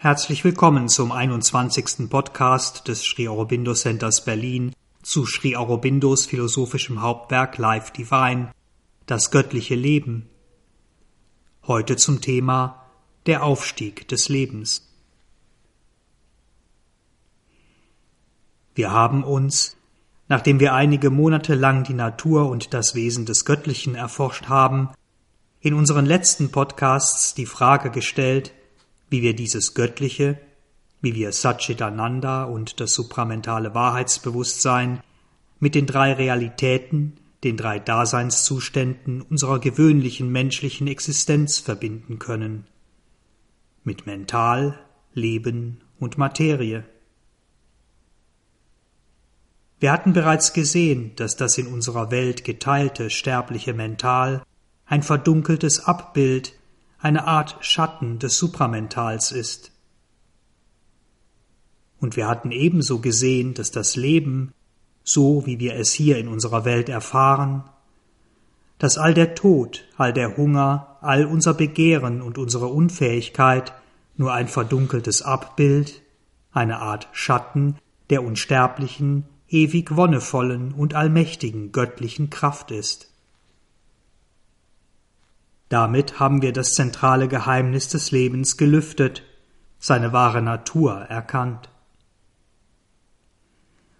Herzlich willkommen zum 21. Podcast des Sri Aurobindo Centers Berlin zu Sri Aurobindos philosophischem Hauptwerk Life Divine, das göttliche Leben. Heute zum Thema der Aufstieg des Lebens. Wir haben uns, nachdem wir einige Monate lang die Natur und das Wesen des Göttlichen erforscht haben, in unseren letzten Podcasts die Frage gestellt, wie wir dieses Göttliche, wie wir Satchitananda und das supramentale Wahrheitsbewusstsein mit den drei Realitäten, den drei Daseinszuständen unserer gewöhnlichen menschlichen Existenz verbinden können. Mit Mental, Leben und Materie. Wir hatten bereits gesehen, dass das in unserer Welt geteilte sterbliche Mental ein verdunkeltes Abbild eine Art Schatten des Supramentals ist. Und wir hatten ebenso gesehen, dass das Leben, so wie wir es hier in unserer Welt erfahren, dass all der Tod, all der Hunger, all unser Begehren und unsere Unfähigkeit nur ein verdunkeltes Abbild, eine Art Schatten der unsterblichen, ewig wonnevollen und allmächtigen göttlichen Kraft ist. Damit haben wir das zentrale Geheimnis des Lebens gelüftet, seine wahre Natur erkannt.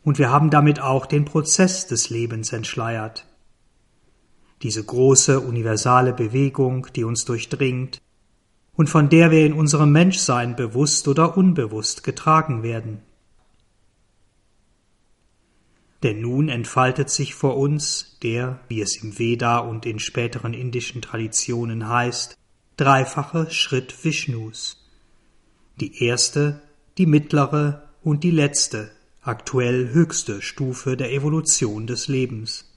Und wir haben damit auch den Prozess des Lebens entschleiert. Diese große universale Bewegung, die uns durchdringt und von der wir in unserem Menschsein bewusst oder unbewusst getragen werden. Denn nun entfaltet sich vor uns der, wie es im Veda und in späteren indischen Traditionen heißt, dreifache Schritt Vishnus. Die erste, die mittlere und die letzte, aktuell höchste Stufe der Evolution des Lebens.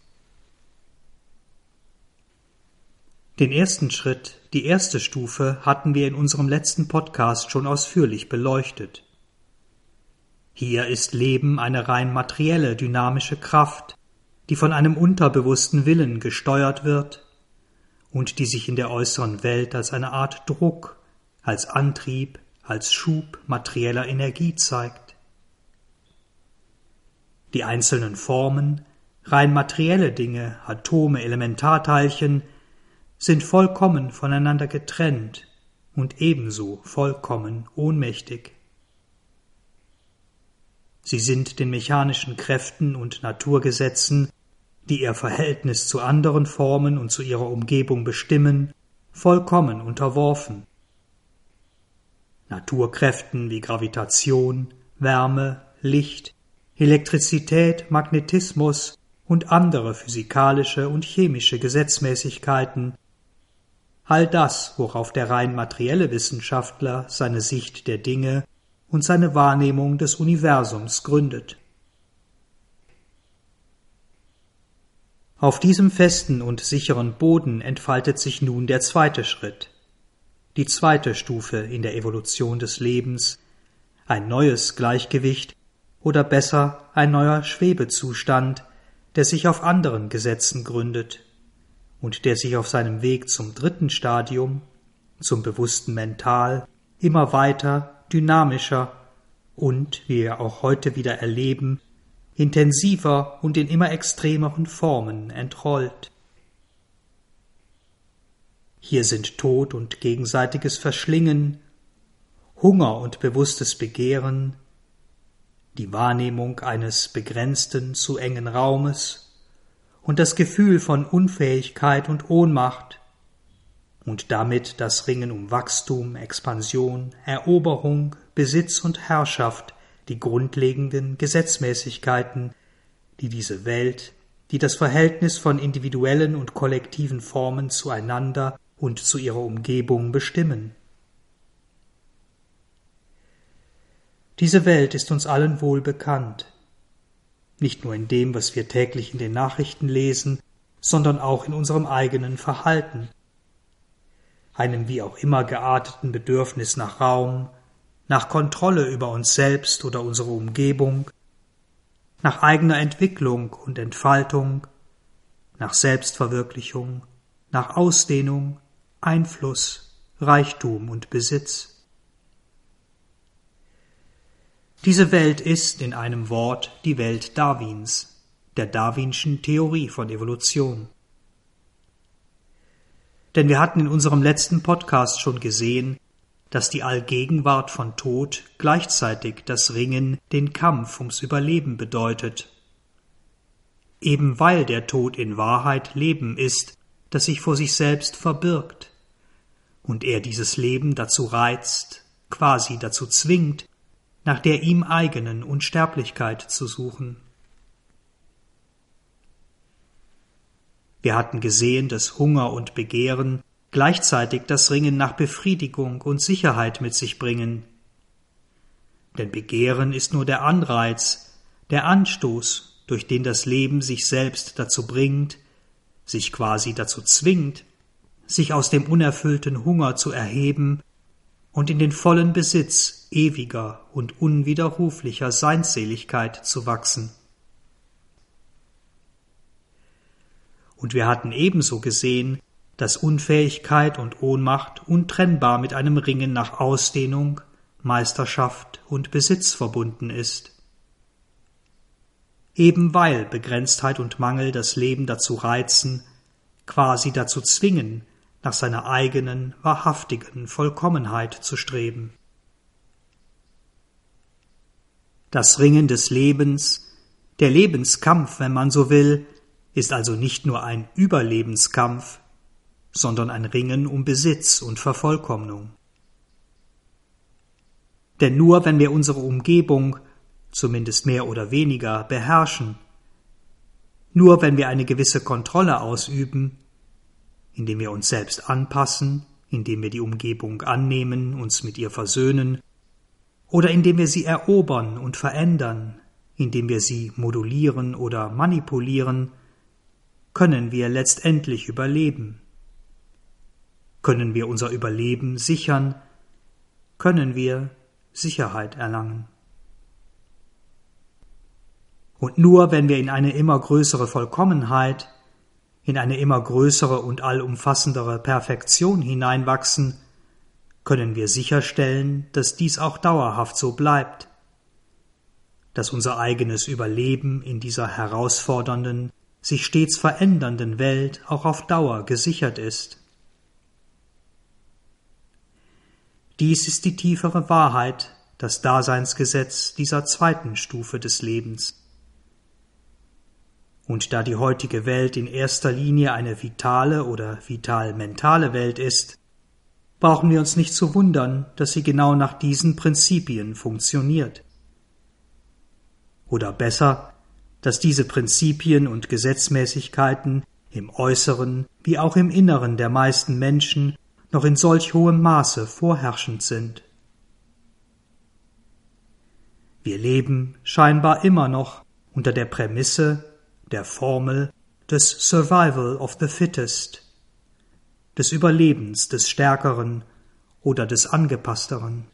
Den ersten Schritt, die erste Stufe hatten wir in unserem letzten Podcast schon ausführlich beleuchtet. Hier ist Leben eine rein materielle, dynamische Kraft, die von einem unterbewussten Willen gesteuert wird und die sich in der äußeren Welt als eine Art Druck, als Antrieb, als Schub materieller Energie zeigt. Die einzelnen Formen, rein materielle Dinge, Atome, Elementarteilchen, sind vollkommen voneinander getrennt und ebenso vollkommen ohnmächtig. Sie sind den mechanischen Kräften und Naturgesetzen, die ihr Verhältnis zu anderen Formen und zu ihrer Umgebung bestimmen, vollkommen unterworfen. Naturkräften wie Gravitation, Wärme, Licht, Elektrizität, Magnetismus und andere physikalische und chemische Gesetzmäßigkeiten, all das, worauf der rein materielle Wissenschaftler seine Sicht der Dinge und seine Wahrnehmung des Universums gründet. Auf diesem festen und sicheren Boden entfaltet sich nun der zweite Schritt, die zweite Stufe in der Evolution des Lebens, ein neues Gleichgewicht oder besser ein neuer Schwebezustand, der sich auf anderen Gesetzen gründet und der sich auf seinem Weg zum dritten Stadium, zum bewussten Mental, immer weiter dynamischer und, wie wir auch heute wieder erleben, intensiver und in immer extremeren Formen entrollt. Hier sind Tod und gegenseitiges Verschlingen, Hunger und bewusstes Begehren, die Wahrnehmung eines begrenzten, zu engen Raumes und das Gefühl von Unfähigkeit und Ohnmacht, und damit das Ringen um Wachstum, Expansion, Eroberung, Besitz und Herrschaft, die grundlegenden Gesetzmäßigkeiten, die diese Welt, die das Verhältnis von individuellen und kollektiven Formen zueinander und zu ihrer Umgebung bestimmen. Diese Welt ist uns allen wohl bekannt, nicht nur in dem, was wir täglich in den Nachrichten lesen, sondern auch in unserem eigenen Verhalten, einem wie auch immer gearteten Bedürfnis nach Raum, nach Kontrolle über uns selbst oder unsere Umgebung, nach eigener Entwicklung und Entfaltung, nach Selbstverwirklichung, nach Ausdehnung, Einfluss, Reichtum und Besitz. Diese Welt ist in einem Wort die Welt Darwins, der Darwinschen Theorie von Evolution. Denn wir hatten in unserem letzten Podcast schon gesehen, dass die Allgegenwart von Tod gleichzeitig das Ringen, den Kampf ums Überleben bedeutet. Eben weil der Tod in Wahrheit Leben ist, das sich vor sich selbst verbirgt, und er dieses Leben dazu reizt, quasi dazu zwingt, nach der ihm eigenen Unsterblichkeit zu suchen. Wir hatten gesehen, dass Hunger und Begehren gleichzeitig das Ringen nach Befriedigung und Sicherheit mit sich bringen. Denn Begehren ist nur der Anreiz, der Anstoß, durch den das Leben sich selbst dazu bringt, sich quasi dazu zwingt, sich aus dem unerfüllten Hunger zu erheben und in den vollen Besitz ewiger und unwiderruflicher Seinsseligkeit zu wachsen. Und wir hatten ebenso gesehen, dass Unfähigkeit und Ohnmacht untrennbar mit einem Ringen nach Ausdehnung, Meisterschaft und Besitz verbunden ist. Eben weil Begrenztheit und Mangel das Leben dazu reizen, quasi dazu zwingen, nach seiner eigenen, wahrhaftigen Vollkommenheit zu streben. Das Ringen des Lebens, der Lebenskampf, wenn man so will, ist also nicht nur ein Überlebenskampf, sondern ein Ringen um Besitz und Vervollkommnung. Denn nur wenn wir unsere Umgebung, zumindest mehr oder weniger, beherrschen, nur wenn wir eine gewisse Kontrolle ausüben, indem wir uns selbst anpassen, indem wir die Umgebung annehmen, uns mit ihr versöhnen, oder indem wir sie erobern und verändern, indem wir sie modulieren oder manipulieren, können wir letztendlich überleben. Können wir unser Überleben sichern? Können wir Sicherheit erlangen? Und nur wenn wir in eine immer größere Vollkommenheit, in eine immer größere und allumfassendere Perfektion hineinwachsen, können wir sicherstellen, dass dies auch dauerhaft so bleibt, dass unser eigenes Überleben in dieser herausfordernden, sich stets verändernden Welt auch auf Dauer gesichert ist. Dies ist die tiefere Wahrheit, das Daseinsgesetz dieser zweiten Stufe des Lebens. Und da die heutige Welt in erster Linie eine vitale oder vital-mentale Welt ist, brauchen wir uns nicht zu wundern, dass sie genau nach diesen Prinzipien funktioniert. Oder besser, dass diese Prinzipien und Gesetzmäßigkeiten im Äußeren wie auch im Inneren der meisten Menschen noch in solch hohem Maße vorherrschend sind. Wir leben scheinbar immer noch unter der Prämisse, der Formel des Survival of the Fittest, des Überlebens des Stärkeren oder des Angepassteren.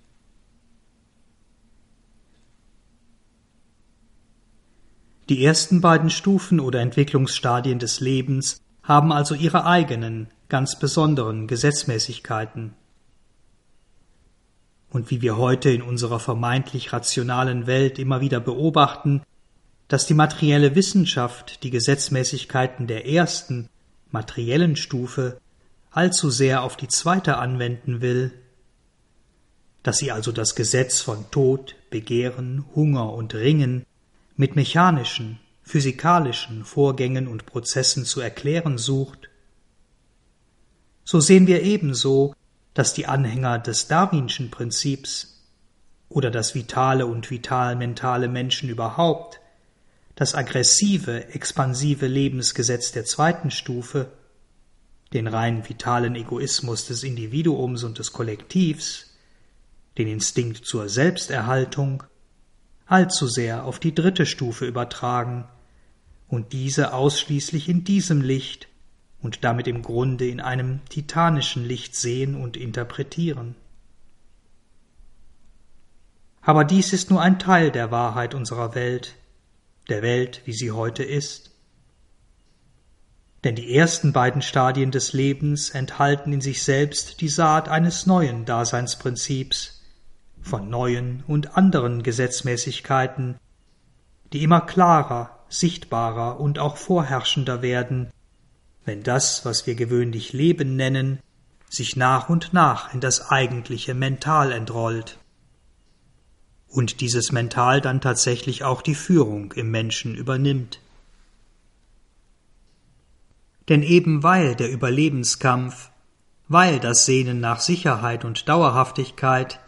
Die ersten beiden Stufen oder Entwicklungsstadien des Lebens haben also ihre eigenen, ganz besonderen Gesetzmäßigkeiten. Und wie wir heute in unserer vermeintlich rationalen Welt immer wieder beobachten, dass die materielle Wissenschaft die Gesetzmäßigkeiten der ersten, materiellen Stufe allzu sehr auf die zweite anwenden will, dass sie also das Gesetz von Tod, Begehren, Hunger und Ringen mit mechanischen, physikalischen Vorgängen und Prozessen zu erklären sucht, so sehen wir ebenso, dass die Anhänger des Darwinschen Prinzips oder das vitale und vital-mentale Menschen überhaupt das aggressive, expansive Lebensgesetz der zweiten Stufe, den rein vitalen Egoismus des Individuums und des Kollektivs, den Instinkt zur Selbsterhaltung, allzu sehr auf die dritte Stufe übertragen und diese ausschließlich in diesem Licht und damit im Grunde in einem titanischen Licht sehen und interpretieren. Aber dies ist nur ein Teil der Wahrheit unserer Welt, der Welt, wie sie heute ist. Denn die ersten beiden Stadien des Lebens enthalten in sich selbst die Saat eines neuen Daseinsprinzips, von neuen und anderen Gesetzmäßigkeiten, die immer klarer, sichtbarer und auch vorherrschender werden, wenn das, was wir gewöhnlich Leben nennen, sich nach und nach in das eigentliche Mental entrollt. Und dieses Mental dann tatsächlich auch die Führung im Menschen übernimmt. Denn eben weil der Überlebenskampf, weil das Sehnen nach Sicherheit und Dauerhaftigkeit,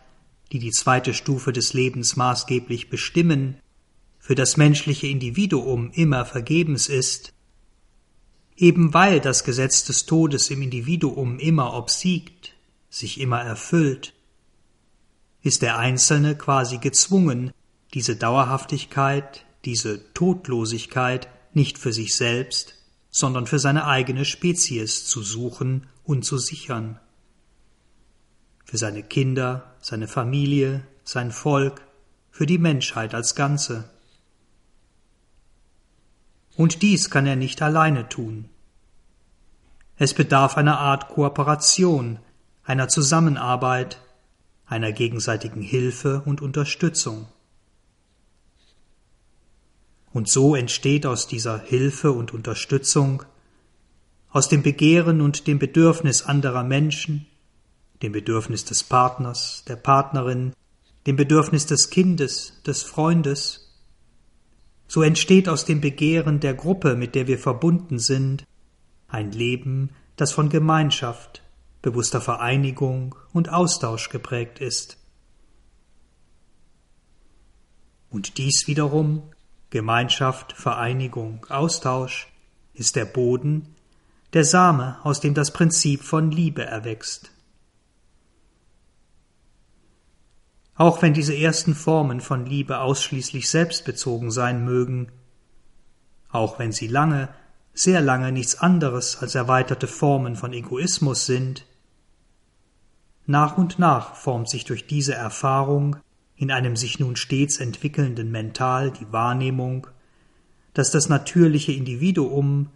die die zweite Stufe des Lebens maßgeblich bestimmen, für das menschliche Individuum immer vergebens ist, eben weil das Gesetz des Todes im Individuum immer obsiegt, sich immer erfüllt, ist der Einzelne quasi gezwungen, diese Dauerhaftigkeit, diese Todlosigkeit nicht für sich selbst, sondern für seine eigene Spezies zu suchen und zu sichern. Für seine Kinder, seine Familie, sein Volk, für die Menschheit als Ganze. Und dies kann er nicht alleine tun. Es bedarf einer Art Kooperation, einer Zusammenarbeit, einer gegenseitigen Hilfe und Unterstützung. Und so entsteht aus dieser Hilfe und Unterstützung, aus dem Begehren und dem Bedürfnis anderer Menschen, dem Bedürfnis des Partners, der Partnerin, dem Bedürfnis des Kindes, des Freundes, so entsteht aus dem Begehren der Gruppe, mit der wir verbunden sind, ein Leben, das von Gemeinschaft, bewusster Vereinigung und Austausch geprägt ist. Und dies wiederum, Gemeinschaft, Vereinigung, Austausch, ist der Boden, der Same, aus dem das Prinzip von Liebe erwächst. Auch wenn diese ersten Formen von Liebe ausschließlich selbstbezogen sein mögen, auch wenn sie lange, sehr lange nichts anderes als erweiterte Formen von Egoismus sind, nach und nach formt sich durch diese Erfahrung in einem sich nun stets entwickelnden Mental die Wahrnehmung, dass das natürliche Individuum,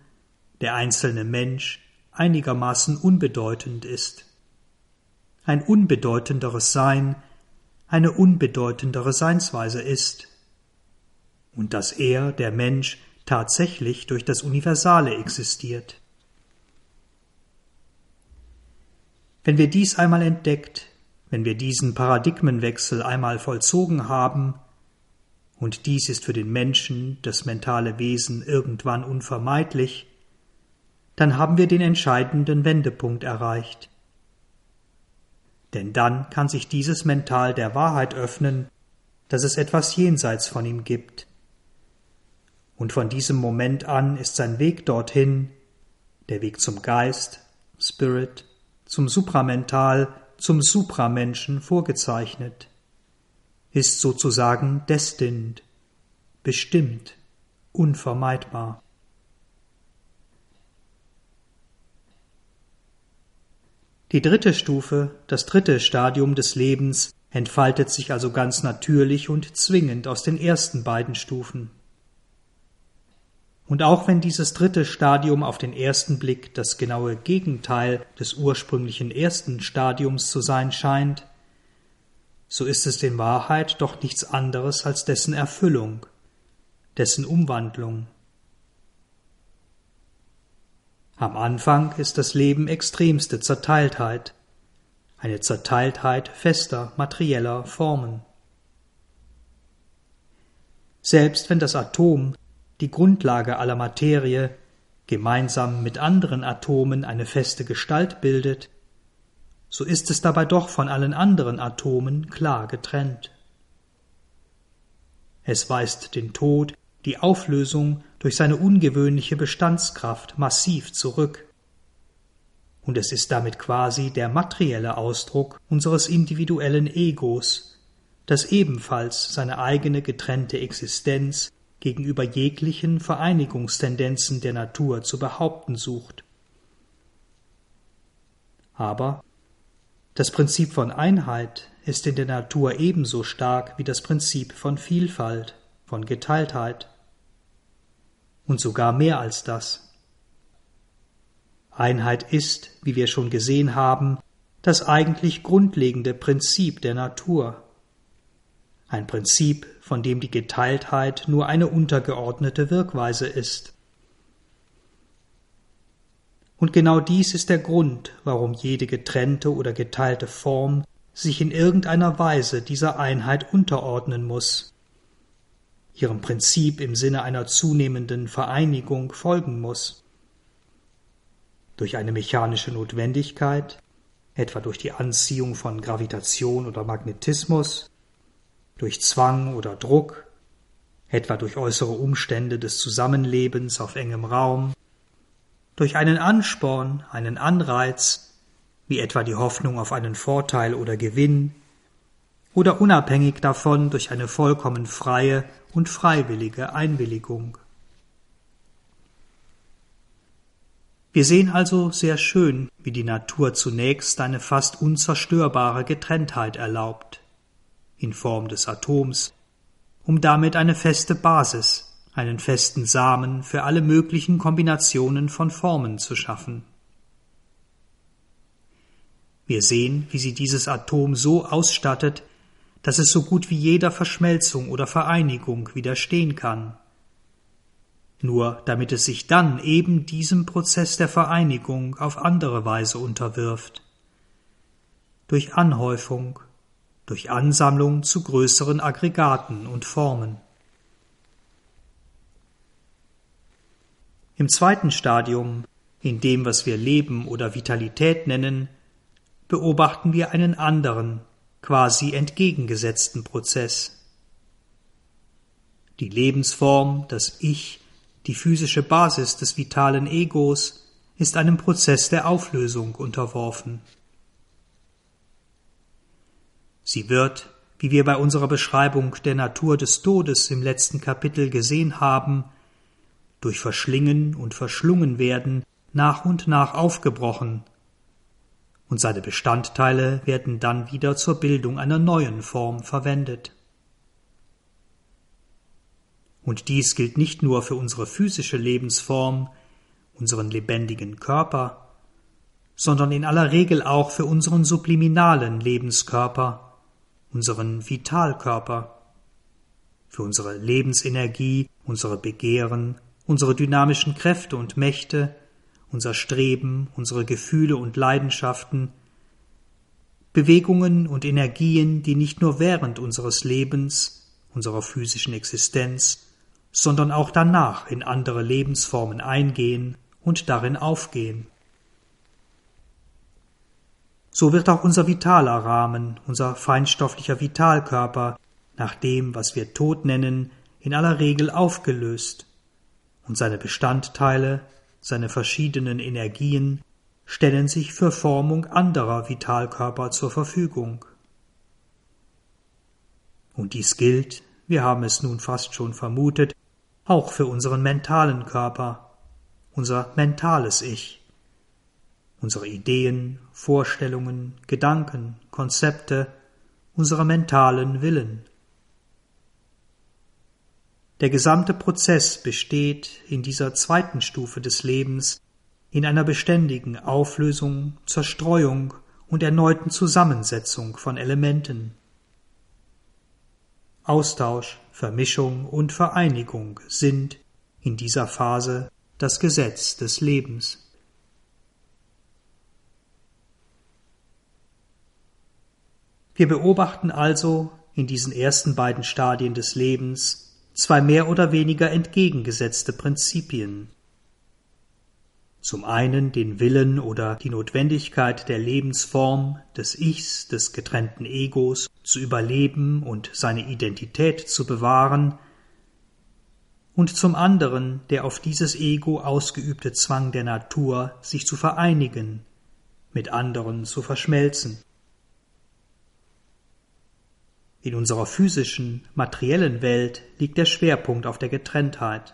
der einzelne Mensch, einigermaßen unbedeutend ist. Ein unbedeutenderes Sein, eine unbedeutendere Seinsweise ist und dass er, der Mensch, tatsächlich durch das Universale existiert. Wenn wir dies einmal entdeckt, wenn wir diesen Paradigmenwechsel einmal vollzogen haben, und dies ist für den Menschen, das mentale Wesen, irgendwann unvermeidlich, dann haben wir den entscheidenden Wendepunkt erreicht denn dann kann sich dieses Mental der Wahrheit öffnen, dass es etwas jenseits von ihm gibt. Und von diesem Moment an ist sein Weg dorthin, der Weg zum Geist, Spirit, zum Supramental, zum Supramenschen vorgezeichnet, ist sozusagen destined, bestimmt, unvermeidbar. Die dritte Stufe, das dritte Stadium des Lebens, entfaltet sich also ganz natürlich und zwingend aus den ersten beiden Stufen. Und auch wenn dieses dritte Stadium auf den ersten Blick das genaue Gegenteil des ursprünglichen ersten Stadiums zu sein scheint, so ist es in Wahrheit doch nichts anderes als dessen Erfüllung, dessen Umwandlung. Am Anfang ist das Leben extremste Zerteiltheit, eine Zerteiltheit fester, materieller Formen. Selbst wenn das Atom, die Grundlage aller Materie, gemeinsam mit anderen Atomen eine feste Gestalt bildet, so ist es dabei doch von allen anderen Atomen klar getrennt. Es weist den Tod, die Auflösung durch seine ungewöhnliche Bestandskraft massiv zurück. Und es ist damit quasi der materielle Ausdruck unseres individuellen Egos, das ebenfalls seine eigene getrennte Existenz gegenüber jeglichen Vereinigungstendenzen der Natur zu behaupten sucht. Aber das Prinzip von Einheit ist in der Natur ebenso stark wie das Prinzip von Vielfalt, von Geteiltheit und sogar mehr als das. Einheit ist, wie wir schon gesehen haben, das eigentlich grundlegende Prinzip der Natur, ein Prinzip, von dem die Geteiltheit nur eine untergeordnete Wirkweise ist. Und genau dies ist der Grund, warum jede getrennte oder geteilte Form sich in irgendeiner Weise dieser Einheit unterordnen muss, ihrem Prinzip im Sinne einer zunehmenden Vereinigung folgen muss. Durch eine mechanische Notwendigkeit, etwa durch die Anziehung von Gravitation oder Magnetismus, durch Zwang oder Druck, etwa durch äußere Umstände des Zusammenlebens auf engem Raum, durch einen Ansporn, einen Anreiz, wie etwa die Hoffnung auf einen Vorteil oder Gewinn, oder unabhängig davon durch eine vollkommen freie und freiwillige Einwilligung. Wir sehen also sehr schön, wie die Natur zunächst eine fast unzerstörbare Getrenntheit erlaubt, in Form des Atoms, um damit eine feste Basis, einen festen Samen für alle möglichen Kombinationen von Formen zu schaffen. Wir sehen, wie sie dieses Atom so ausstattet, dass es so gut wie jeder Verschmelzung oder Vereinigung widerstehen kann. Nur damit es sich dann eben diesem Prozess der Vereinigung auf andere Weise unterwirft. Durch Anhäufung, durch Ansammlung zu größeren Aggregaten und Formen. Im zweiten Stadium, in dem, was wir Leben oder Vitalität nennen, beobachten wir einen anderen, quasi entgegengesetzten Prozess. Die Lebensform, das Ich, die physische Basis des vitalen Egos, ist einem Prozess der Auflösung unterworfen. Sie wird, wie wir bei unserer Beschreibung der Natur des Todes im letzten Kapitel gesehen haben, durch Verschlingen und Verschlungenwerden nach und nach aufgebrochen, und seine Bestandteile werden dann wieder zur Bildung einer neuen Form verwendet. Und dies gilt nicht nur für unsere physische Lebensform, unseren lebendigen Körper, sondern in aller Regel auch für unseren subliminalen Lebenskörper, unseren Vitalkörper, für unsere Lebensenergie, unsere Begehren, unsere dynamischen Kräfte und Mächte, unser Streben, unsere Gefühle und Leidenschaften, Bewegungen und Energien, die nicht nur während unseres Lebens, unserer physischen Existenz, sondern auch danach in andere Lebensformen eingehen und darin aufgehen. So wird auch unser vitaler Rahmen, unser feinstofflicher Vitalkörper, nach dem, was wir Tod nennen, in aller Regel aufgelöst und seine Bestandteile, seine verschiedenen Energien stellen sich für Formung anderer Vitalkörper zur Verfügung. Und dies gilt, wir haben es nun fast schon vermutet, auch für unseren mentalen Körper, unser mentales Ich, unsere Ideen, Vorstellungen, Gedanken, Konzepte, unsere mentalen Willen. Der gesamte Prozess besteht in dieser zweiten Stufe des Lebens in einer beständigen Auflösung, Zerstreuung und erneuten Zusammensetzung von Elementen. Austausch, Vermischung und Vereinigung sind in dieser Phase das Gesetz des Lebens. Wir beobachten also in diesen ersten beiden Stadien des Lebens zwei mehr oder weniger entgegengesetzte Prinzipien. Zum einen den Willen oder die Notwendigkeit der Lebensform des Ichs, des getrennten Egos, zu überleben und seine Identität zu bewahren, und zum anderen der auf dieses Ego ausgeübte Zwang der Natur, sich zu vereinigen, mit anderen zu verschmelzen. In unserer physischen, materiellen Welt liegt der Schwerpunkt auf der Getrenntheit.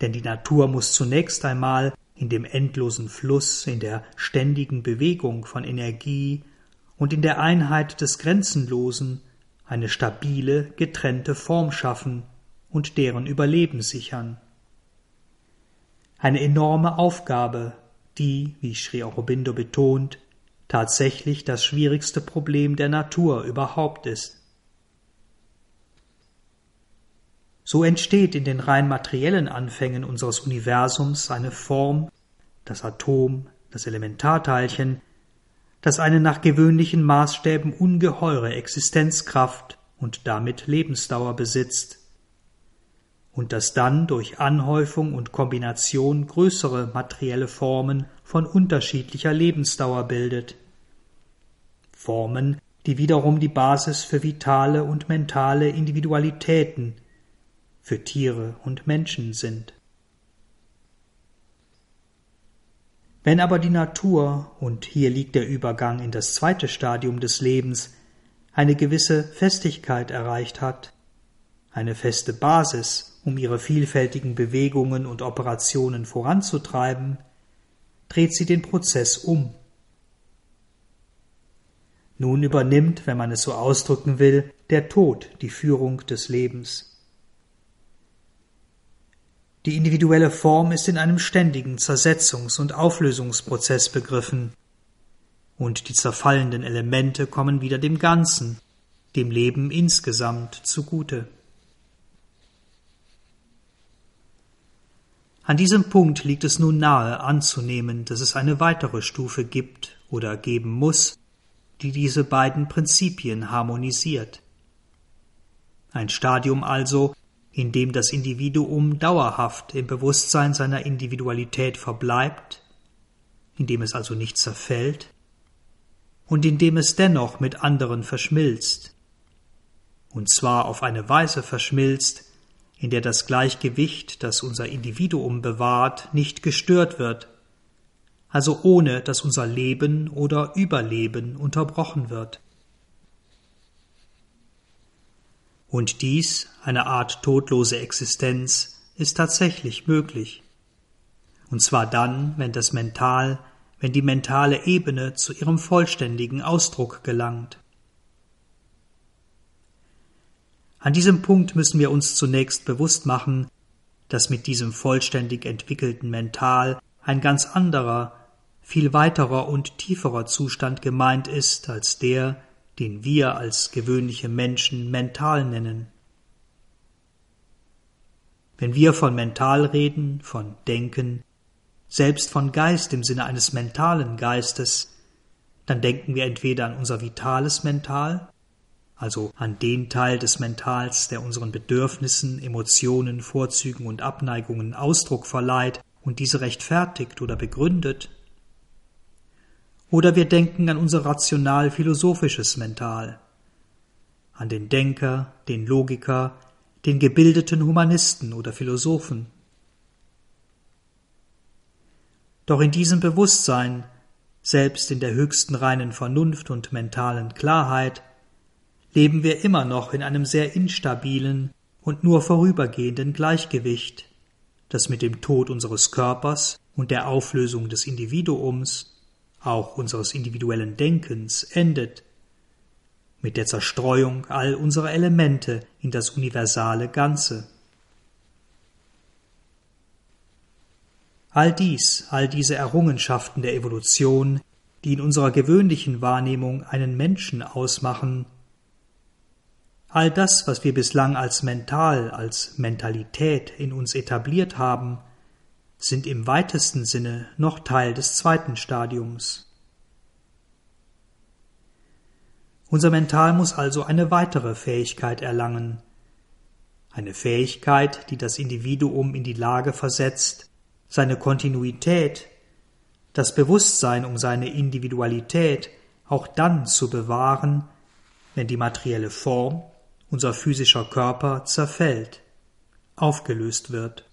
Denn die Natur muss zunächst einmal in dem endlosen Fluss, in der ständigen Bewegung von Energie und in der Einheit des Grenzenlosen eine stabile, getrennte Form schaffen und deren Überleben sichern. Eine enorme Aufgabe, die, wie Sri Aurobindo betont, tatsächlich das schwierigste Problem der Natur überhaupt ist. So entsteht in den rein materiellen Anfängen unseres Universums eine Form, das Atom, das Elementarteilchen, das eine nach gewöhnlichen Maßstäben ungeheure Existenzkraft und damit Lebensdauer besitzt, und das dann durch Anhäufung und Kombination größere materielle Formen von unterschiedlicher Lebensdauer bildet. Formen, die wiederum die Basis für vitale und mentale Individualitäten, für Tiere und Menschen sind. Wenn aber die Natur, und hier liegt der Übergang in das zweite Stadium des Lebens, eine gewisse Festigkeit erreicht hat, eine feste Basis, um ihre vielfältigen Bewegungen und Operationen voranzutreiben, dreht sie den Prozess um. Nun übernimmt, wenn man es so ausdrücken will, der Tod die Führung des Lebens. Die individuelle Form ist in einem ständigen Zersetzungs- und Auflösungsprozess begriffen, und die zerfallenden Elemente kommen wieder dem Ganzen, dem Leben insgesamt zugute. An diesem Punkt liegt es nun nahe anzunehmen, dass es eine weitere Stufe gibt oder geben muss, die diese beiden Prinzipien harmonisiert. Ein Stadium also, in dem das Individuum dauerhaft im Bewusstsein seiner Individualität verbleibt, in dem es also nicht zerfällt und in dem es dennoch mit anderen verschmilzt, und zwar auf eine Weise verschmilzt, in der das Gleichgewicht, das unser Individuum bewahrt, nicht gestört wird, also ohne dass unser Leben oder Überleben unterbrochen wird. Und dies, eine Art todlose Existenz, ist tatsächlich möglich. Und zwar dann, wenn das Mental, wenn die mentale Ebene zu ihrem vollständigen Ausdruck gelangt. An diesem Punkt müssen wir uns zunächst bewusst machen, dass mit diesem vollständig entwickelten Mental ein ganz anderer, viel weiterer und tieferer Zustand gemeint ist als der, den wir als gewöhnliche Menschen mental nennen. Wenn wir von mental reden, von Denken, selbst von Geist im Sinne eines mentalen Geistes, dann denken wir entweder an unser vitales Mental, also an den Teil des Mentals, der unseren Bedürfnissen, Emotionen, Vorzügen und Abneigungen Ausdruck verleiht und diese rechtfertigt oder begründet. Oder wir denken an unser rational-philosophisches Mental, an den Denker, den Logiker, den gebildeten Humanisten oder Philosophen. Doch in diesem Bewusstsein, selbst in der höchsten reinen Vernunft und mentalen Klarheit, leben wir immer noch in einem sehr instabilen und nur vorübergehenden Gleichgewicht, das mit dem Tod unseres Körpers und der Auflösung des Individuums, auch unseres individuellen Denkens, endet, mit der Zerstreuung all unserer Elemente in das universale Ganze. All dies, all diese Errungenschaften der Evolution, die in unserer gewöhnlichen Wahrnehmung einen Menschen ausmachen, All das, was wir bislang als mental, als Mentalität in uns etabliert haben, sind im weitesten Sinne noch Teil des zweiten Stadiums. Unser Mental muss also eine weitere Fähigkeit erlangen, eine Fähigkeit, die das Individuum in die Lage versetzt, seine Kontinuität, das Bewusstsein um seine Individualität auch dann zu bewahren, wenn die materielle Form unser physischer Körper zerfällt, aufgelöst wird.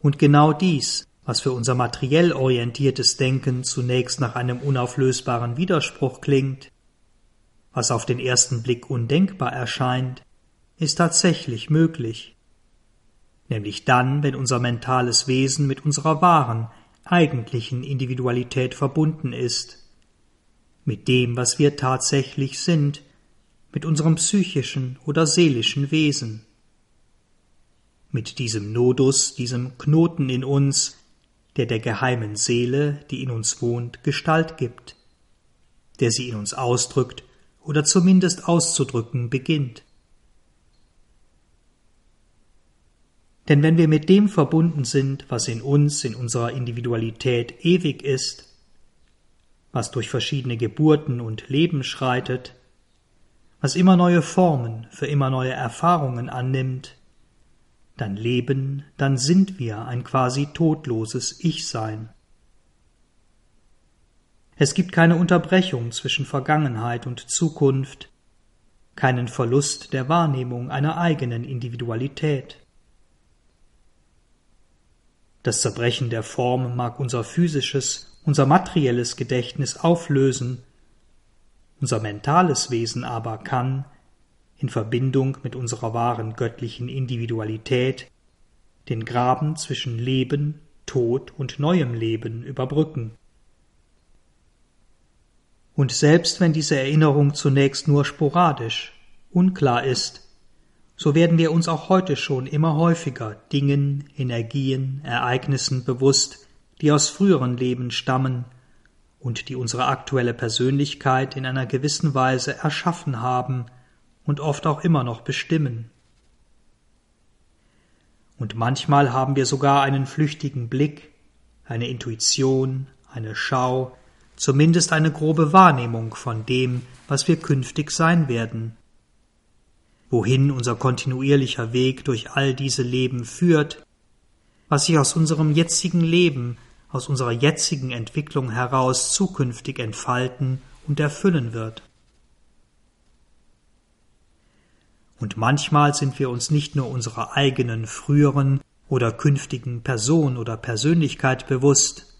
Und genau dies, was für unser materiell orientiertes Denken zunächst nach einem unauflösbaren Widerspruch klingt, was auf den ersten Blick undenkbar erscheint, ist tatsächlich möglich, nämlich dann, wenn unser mentales Wesen mit unserer wahren, eigentlichen Individualität verbunden ist mit dem, was wir tatsächlich sind, mit unserem psychischen oder seelischen Wesen. Mit diesem Nodus, diesem Knoten in uns, der der geheimen Seele, die in uns wohnt, Gestalt gibt, der sie in uns ausdrückt oder zumindest auszudrücken beginnt. Denn wenn wir mit dem verbunden sind, was in uns, in unserer Individualität ewig ist, was durch verschiedene Geburten und Leben schreitet, was immer neue Formen für immer neue Erfahrungen annimmt, dann leben, dann sind wir ein quasi todloses Ich-Sein. Es gibt keine Unterbrechung zwischen Vergangenheit und Zukunft, keinen Verlust der Wahrnehmung einer eigenen Individualität. Das Zerbrechen der Form mag unser physisches, unser materielles Gedächtnis auflösen, unser mentales Wesen aber kann, in Verbindung mit unserer wahren göttlichen Individualität, den Graben zwischen Leben, Tod und neuem Leben überbrücken. Und selbst wenn diese Erinnerung zunächst nur sporadisch, unklar ist, so werden wir uns auch heute schon immer häufiger Dingen, Energien, Ereignissen bewusst, die aus früheren Leben stammen und die unsere aktuelle Persönlichkeit in einer gewissen Weise erschaffen haben und oft auch immer noch bestimmen. Und manchmal haben wir sogar einen flüchtigen Blick, eine Intuition, eine Schau, zumindest eine grobe Wahrnehmung von dem, was wir künftig sein werden. Wohin unser kontinuierlicher Weg durch all diese Leben führt, was sich aus unserem jetzigen Leben aus unserer jetzigen Entwicklung heraus zukünftig entfalten und erfüllen wird. Und manchmal sind wir uns nicht nur unserer eigenen früheren oder künftigen Person oder Persönlichkeit bewusst,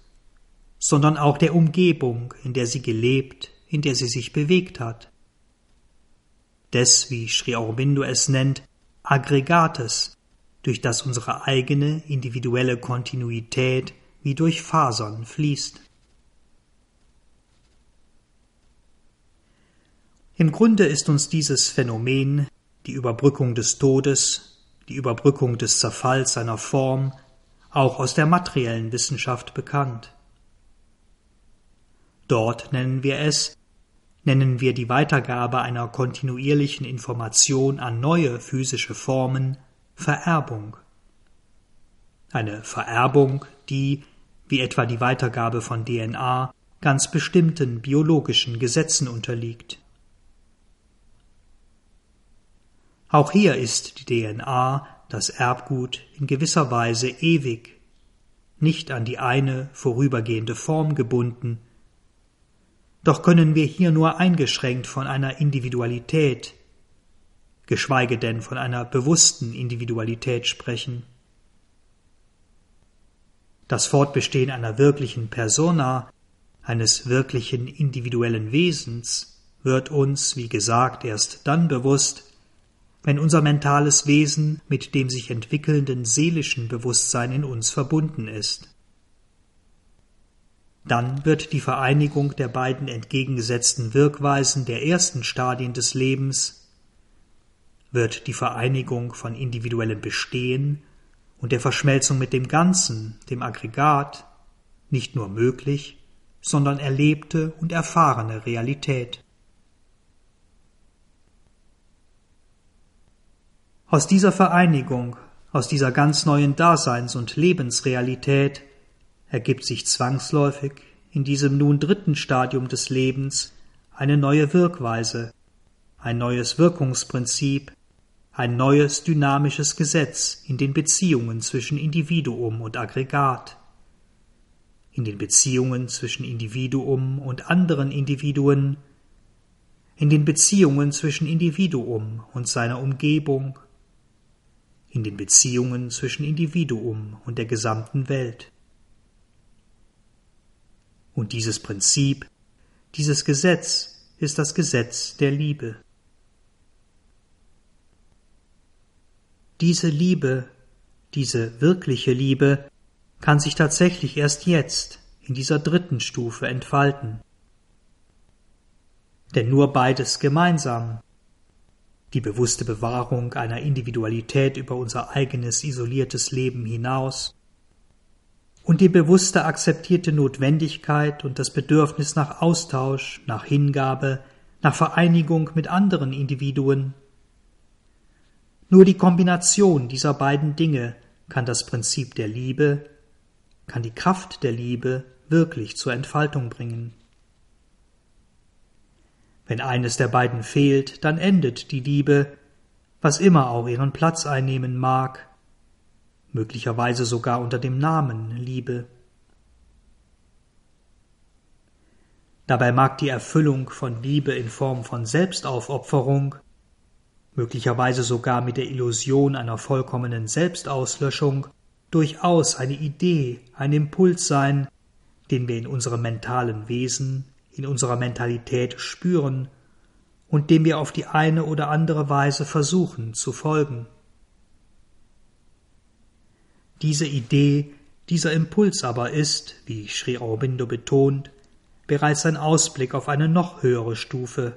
sondern auch der Umgebung, in der sie gelebt, in der sie sich bewegt hat. Des, wie Sri Aurobindo es nennt, Aggregates, durch das unsere eigene individuelle Kontinuität wie durch Fasern fließt. Im Grunde ist uns dieses Phänomen, die Überbrückung des Todes, die Überbrückung des Zerfalls seiner Form, auch aus der materiellen Wissenschaft bekannt. Dort nennen wir es, nennen wir die Weitergabe einer kontinuierlichen Information an neue physische Formen Vererbung. Eine Vererbung, die, wie etwa die Weitergabe von DNA, ganz bestimmten biologischen Gesetzen unterliegt. Auch hier ist die DNA, das Erbgut, in gewisser Weise ewig, nicht an die eine vorübergehende Form gebunden, doch können wir hier nur eingeschränkt von einer Individualität, geschweige denn von einer bewussten Individualität sprechen. Das Fortbestehen einer wirklichen Persona, eines wirklichen individuellen Wesens, wird uns, wie gesagt, erst dann bewusst, wenn unser mentales Wesen mit dem sich entwickelnden seelischen Bewusstsein in uns verbunden ist. Dann wird die Vereinigung der beiden entgegengesetzten Wirkweisen der ersten Stadien des Lebens, wird die Vereinigung von individuellem Bestehen und der Verschmelzung mit dem Ganzen, dem Aggregat, nicht nur möglich, sondern erlebte und erfahrene Realität. Aus dieser Vereinigung, aus dieser ganz neuen Daseins- und Lebensrealität ergibt sich zwangsläufig in diesem nun dritten Stadium des Lebens eine neue Wirkweise, ein neues Wirkungsprinzip, ein neues dynamisches Gesetz in den Beziehungen zwischen Individuum und Aggregat, in den Beziehungen zwischen Individuum und anderen Individuen, in den Beziehungen zwischen Individuum und seiner Umgebung, in den Beziehungen zwischen Individuum und der gesamten Welt. Und dieses Prinzip, dieses Gesetz ist das Gesetz der Liebe. Diese Liebe, diese wirkliche Liebe, kann sich tatsächlich erst jetzt, in dieser dritten Stufe, entfalten. Denn nur beides gemeinsam, die bewusste Bewahrung einer Individualität über unser eigenes isoliertes Leben hinaus und die bewusste akzeptierte Notwendigkeit und das Bedürfnis nach Austausch, nach Hingabe, nach Vereinigung mit anderen Individuen. Nur die Kombination dieser beiden Dinge kann das Prinzip der Liebe, kann die Kraft der Liebe wirklich zur Entfaltung bringen. Wenn eines der beiden fehlt, dann endet die Liebe, was immer auch ihren Platz einnehmen mag, möglicherweise sogar unter dem Namen Liebe. Dabei mag die Erfüllung von Liebe in Form von Selbstaufopferung, möglicherweise sogar mit der Illusion einer vollkommenen Selbstauslöschung, durchaus eine Idee, ein Impuls sein, den wir in unserem mentalen Wesen, in unserer Mentalität spüren und dem wir auf die eine oder andere Weise versuchen zu folgen. Diese Idee, dieser Impuls aber ist, wie Sri Aurobindo betont, bereits ein Ausblick auf eine noch höhere Stufe.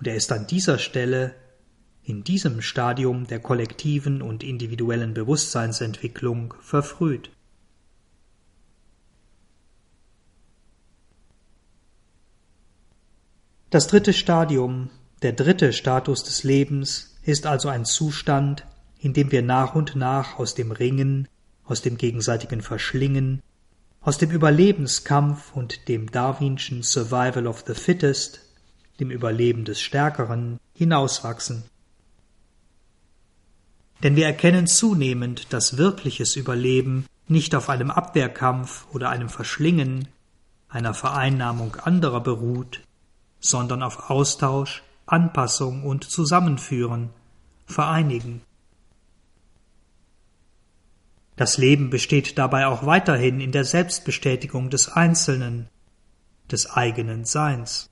Und er ist an dieser Stelle, in diesem Stadium der kollektiven und individuellen Bewusstseinsentwicklung verfrüht. Das dritte Stadium, der dritte Status des Lebens, ist also ein Zustand, in dem wir nach und nach aus dem Ringen, aus dem gegenseitigen Verschlingen, aus dem Überlebenskampf und dem Darwinschen Survival of the Fittest, dem Überleben des Stärkeren, hinauswachsen. Denn wir erkennen zunehmend, dass wirkliches Überleben nicht auf einem Abwehrkampf oder einem Verschlingen, einer Vereinnahmung anderer beruht, sondern auf Austausch, Anpassung und Zusammenführen, Vereinigen. Das Leben besteht dabei auch weiterhin in der Selbstbestätigung des Einzelnen, des eigenen Seins.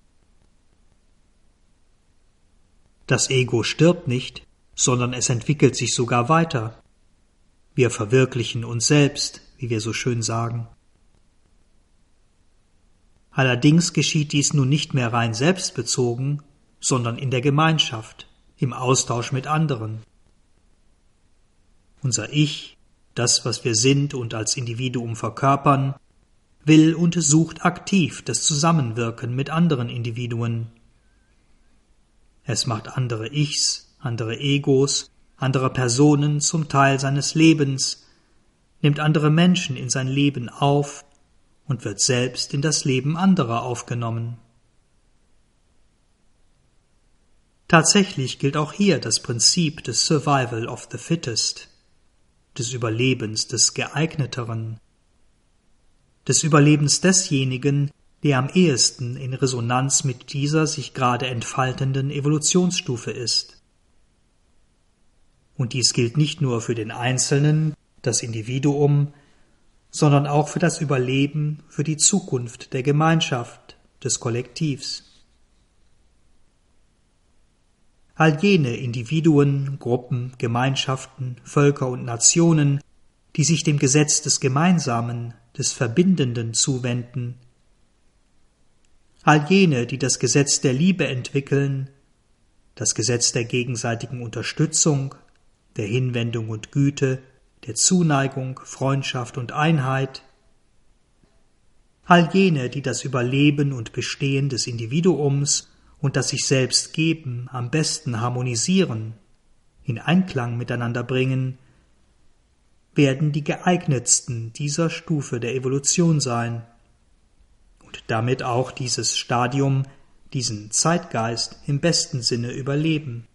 Das Ego stirbt nicht, sondern es entwickelt sich sogar weiter. Wir verwirklichen uns selbst, wie wir so schön sagen. Allerdings geschieht dies nun nicht mehr rein selbstbezogen, sondern in der Gemeinschaft, im Austausch mit anderen. Unser Ich, das, was wir sind und als Individuum verkörpern, will und sucht aktiv das Zusammenwirken mit anderen Individuen. Es macht andere Ichs, andere Egos, andere Personen zum Teil seines Lebens, nimmt andere Menschen in sein Leben auf und wird selbst in das Leben anderer aufgenommen. Tatsächlich gilt auch hier das Prinzip des Survival of the Fittest, des Überlebens des Geeigneteren, des Überlebens desjenigen, der am ehesten in Resonanz mit dieser sich gerade entfaltenden Evolutionsstufe ist. Und dies gilt nicht nur für den Einzelnen, das Individuum, sondern auch für das Überleben, für die Zukunft der Gemeinschaft, des Kollektivs. All jene Individuen, Gruppen, Gemeinschaften, Völker und Nationen, die sich dem Gesetz des Gemeinsamen, des Verbindenden zuwenden, all jene, die das Gesetz der Liebe entwickeln, das Gesetz der gegenseitigen Unterstützung, der Hinwendung und Güte, der Zuneigung, Freundschaft und Einheit, all jene, die das Überleben und Bestehen des Individuums und das sich selbst geben am besten harmonisieren, in Einklang miteinander bringen, werden die geeignetsten dieser Stufe der Evolution sein und damit auch dieses Stadium, diesen Zeitgeist im besten Sinne überleben.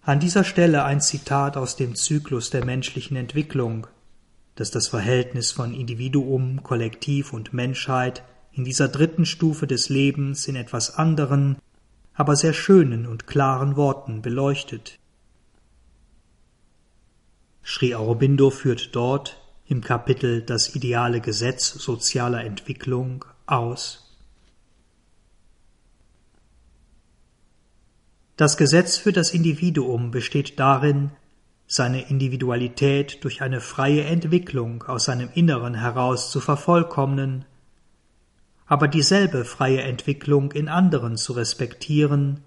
An dieser Stelle ein Zitat aus dem Zyklus der menschlichen Entwicklung, das das Verhältnis von Individuum, Kollektiv und Menschheit in dieser dritten Stufe des Lebens in etwas anderen, aber sehr schönen und klaren Worten beleuchtet. Sri Aurobindo führt dort im Kapitel Das ideale Gesetz sozialer Entwicklung aus. Das Gesetz für das Individuum besteht darin, seine Individualität durch eine freie Entwicklung aus seinem Inneren heraus zu vervollkommnen, aber dieselbe freie Entwicklung in anderen zu respektieren,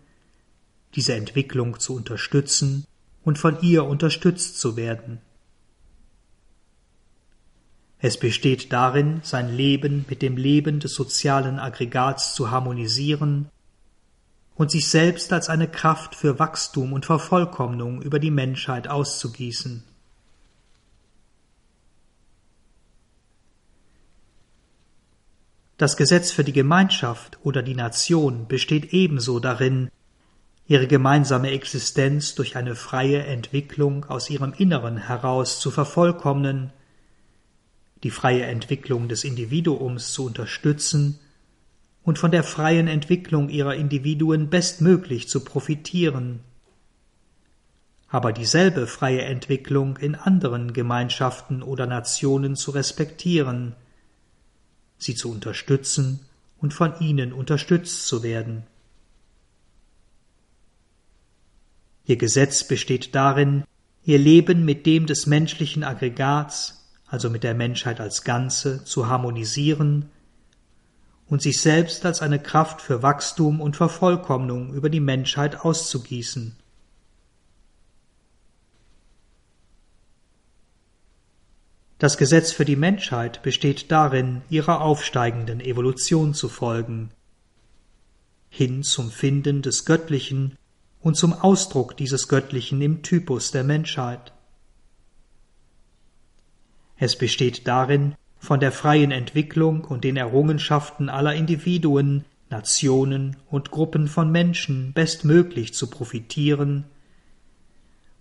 diese Entwicklung zu unterstützen und von ihr unterstützt zu werden. Es besteht darin, sein Leben mit dem Leben des sozialen Aggregats zu harmonisieren und sich selbst als eine Kraft für Wachstum und Vervollkommnung über die Menschheit auszugießen. Das Gesetz für die Gemeinschaft oder die Nation besteht ebenso darin, ihre gemeinsame Existenz durch eine freie Entwicklung aus ihrem Inneren heraus zu vervollkommnen, die freie Entwicklung des Individuums zu unterstützen und von der freien Entwicklung ihrer Individuen bestmöglich zu profitieren, aber dieselbe freie Entwicklung in anderen Gemeinschaften oder Nationen zu respektieren, sie zu unterstützen und von ihnen unterstützt zu werden. Ihr Gesetz besteht darin, ihr Leben mit dem des menschlichen Aggregats, also mit der Menschheit als Ganze, zu harmonisieren und sich selbst als eine Kraft für Wachstum und Vervollkommnung über die Menschheit auszugießen. Das Gesetz für die Menschheit besteht darin, ihrer aufsteigenden Evolution zu folgen, hin zum Finden des Göttlichen und zum Ausdruck dieses Göttlichen im Typus der Menschheit. Es besteht darin, von der freien Entwicklung und den Errungenschaften aller Individuen, Nationen und Gruppen von Menschen bestmöglich zu profitieren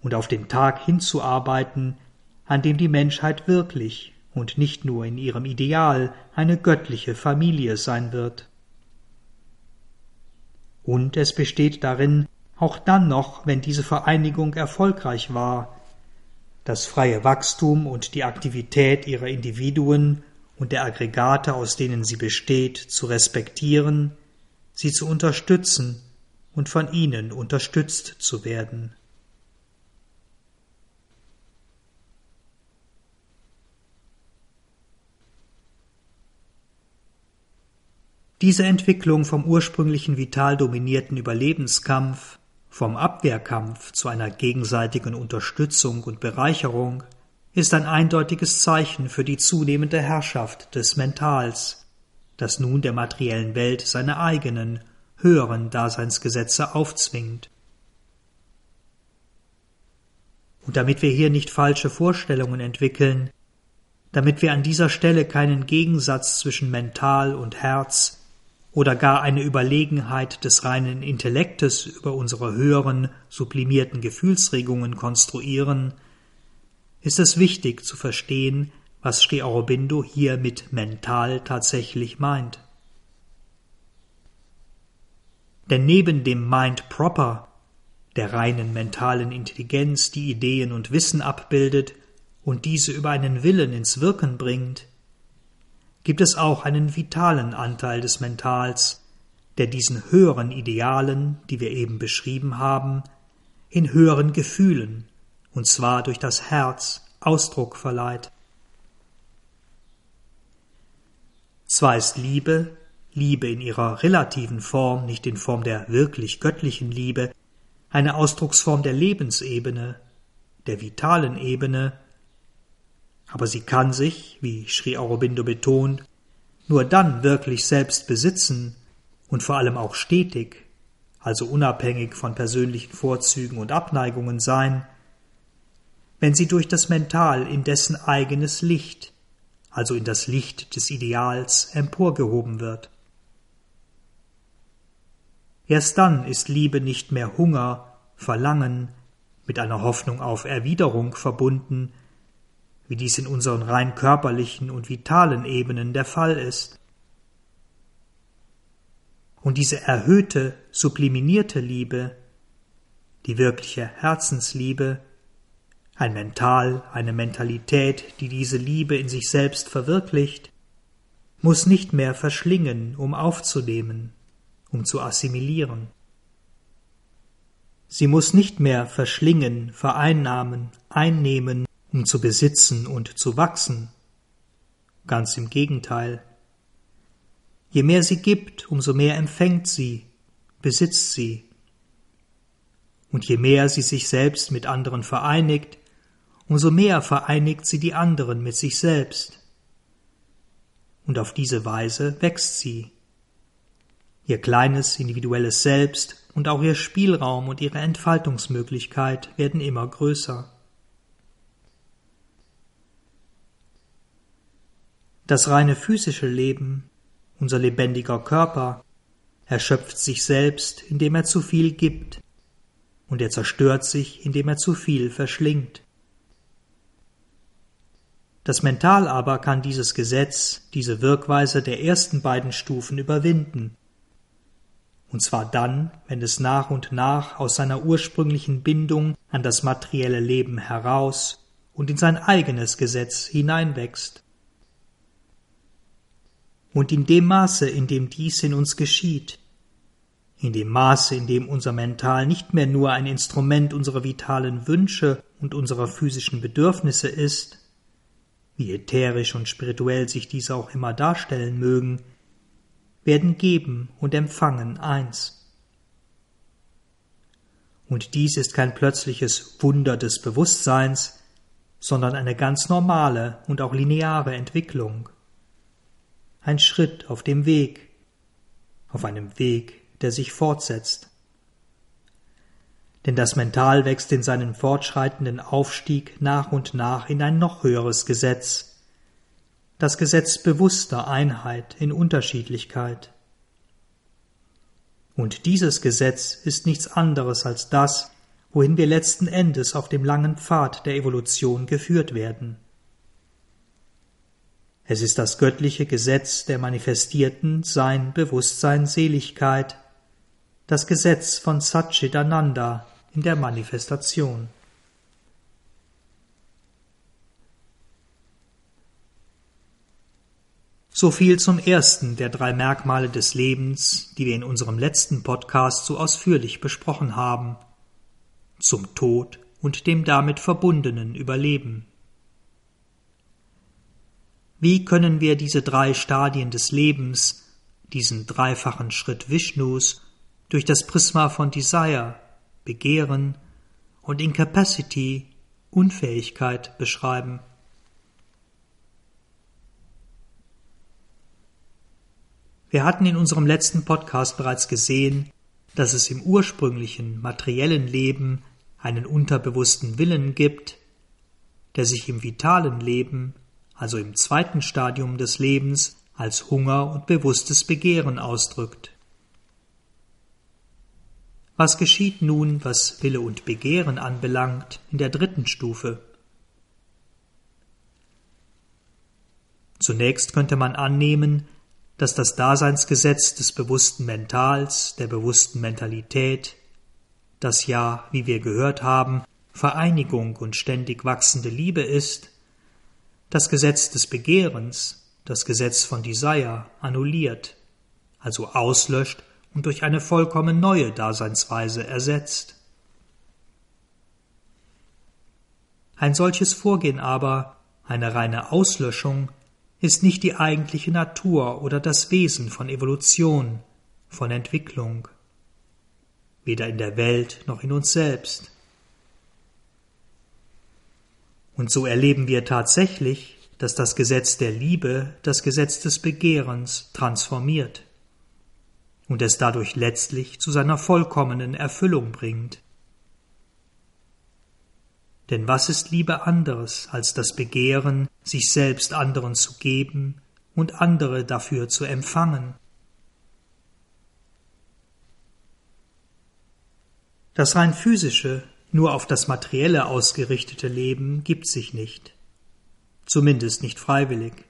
und auf den Tag hinzuarbeiten, an dem die Menschheit wirklich und nicht nur in ihrem Ideal eine göttliche Familie sein wird. Und es besteht darin, auch dann noch, wenn diese Vereinigung erfolgreich war, das freie Wachstum und die Aktivität ihrer Individuen und der Aggregate, aus denen sie besteht, zu respektieren, sie zu unterstützen und von ihnen unterstützt zu werden. Diese Entwicklung vom ursprünglichen vital dominierten Überlebenskampf vom Abwehrkampf zu einer gegenseitigen Unterstützung und Bereicherung ist ein eindeutiges Zeichen für die zunehmende Herrschaft des Mentals, das nun der materiellen Welt seine eigenen, höheren Daseinsgesetze aufzwingt. Und damit wir hier nicht falsche Vorstellungen entwickeln, damit wir an dieser Stelle keinen Gegensatz zwischen Mental und Herz oder gar eine Überlegenheit des reinen Intellektes über unsere höheren, sublimierten Gefühlsregungen konstruieren, ist es wichtig zu verstehen, was Sri Aurobindo hier mit mental tatsächlich meint. Denn neben dem Mind proper, der reinen mentalen Intelligenz, die Ideen und Wissen abbildet und diese über einen Willen ins Wirken bringt, gibt es auch einen vitalen Anteil des Mentals, der diesen höheren Idealen, die wir eben beschrieben haben, in höheren Gefühlen, und zwar durch das Herz, Ausdruck verleiht. Zwar ist Liebe, Liebe in ihrer relativen Form, nicht in Form der wirklich göttlichen Liebe, eine Ausdrucksform der Lebensebene, der vitalen Ebene, aber sie kann sich, wie Sri Aurobindo betont, nur dann wirklich selbst besitzen und vor allem auch stetig, also unabhängig von persönlichen Vorzügen und Abneigungen sein, wenn sie durch das Mental in dessen eigenes Licht, also in das Licht des Ideals, emporgehoben wird. Erst dann ist Liebe nicht mehr Hunger, Verlangen, mit einer Hoffnung auf Erwiderung verbunden, wie dies in unseren rein körperlichen und vitalen Ebenen der Fall ist. Und diese erhöhte, subliminierte Liebe, die wirkliche Herzensliebe, ein Mental, eine Mentalität, die diese Liebe in sich selbst verwirklicht, muss nicht mehr verschlingen, um aufzunehmen, um zu assimilieren. Sie muss nicht mehr verschlingen, vereinnahmen, einnehmen, um zu besitzen und zu wachsen. Ganz im Gegenteil. Je mehr sie gibt, umso mehr empfängt sie, besitzt sie. Und je mehr sie sich selbst mit anderen vereinigt, umso mehr vereinigt sie die anderen mit sich selbst. Und auf diese Weise wächst sie. Ihr kleines individuelles Selbst und auch ihr Spielraum und ihre Entfaltungsmöglichkeit werden immer größer. Das reine physische Leben, unser lebendiger Körper, erschöpft sich selbst, indem er zu viel gibt, und er zerstört sich, indem er zu viel verschlingt. Das Mental aber kann dieses Gesetz, diese Wirkweise der ersten beiden Stufen überwinden, und zwar dann, wenn es nach und nach aus seiner ursprünglichen Bindung an das materielle Leben heraus und in sein eigenes Gesetz hineinwächst. Und in dem Maße, in dem dies in uns geschieht, in dem Maße, in dem unser Mental nicht mehr nur ein Instrument unserer vitalen Wünsche und unserer physischen Bedürfnisse ist, wie ätherisch und spirituell sich diese auch immer darstellen mögen, werden Geben und Empfangen eins. Und dies ist kein plötzliches Wunder des Bewusstseins, sondern eine ganz normale und auch lineare Entwicklung. Ein Schritt auf dem Weg, auf einem Weg, der sich fortsetzt. Denn das Mental wächst in seinen fortschreitenden Aufstieg nach und nach in ein noch höheres Gesetz, das Gesetz bewusster Einheit in Unterschiedlichkeit. Und dieses Gesetz ist nichts anderes als das, wohin wir letzten Endes auf dem langen Pfad der Evolution geführt werden. Es ist das göttliche Gesetz der manifestierten Sein, Bewusstsein, Seligkeit, das Gesetz von Satchitananda in der Manifestation. So viel zum ersten der drei Merkmale des Lebens, die wir in unserem letzten Podcast so ausführlich besprochen haben, zum Tod und dem damit verbundenen Überleben. Wie können wir diese drei Stadien des Lebens, diesen dreifachen Schritt Vishnus, durch das Prisma von Desire, Begehren und Incapacity, Unfähigkeit beschreiben? Wir hatten in unserem letzten Podcast bereits gesehen, dass es im ursprünglichen materiellen Leben einen unterbewussten Willen gibt, der sich im vitalen Leben, also im zweiten Stadium des Lebens, als Hunger und bewusstes Begehren ausdrückt. Was geschieht nun, was Wille und Begehren anbelangt, in der dritten Stufe? Zunächst könnte man annehmen, dass das Daseinsgesetz des bewussten Mentals, der bewussten Mentalität, das ja, wie wir gehört haben, Vereinigung und ständig wachsende Liebe ist, das Gesetz des Begehrens, das Gesetz von Desire, annulliert, also auslöscht und durch eine vollkommen neue Daseinsweise ersetzt. Ein solches Vorgehen aber, eine reine Auslöschung, ist nicht die eigentliche Natur oder das Wesen von Evolution, von Entwicklung, weder in der Welt noch in uns selbst. Und so erleben wir tatsächlich, dass das Gesetz der Liebe das Gesetz des Begehrens transformiert und es dadurch letztlich zu seiner vollkommenen Erfüllung bringt. Denn was ist Liebe anderes als das Begehren, sich selbst anderen zu geben und andere dafür zu empfangen? Das rein physische, nur auf das Materielle ausgerichtete Leben gibt sich nicht, zumindest nicht freiwillig.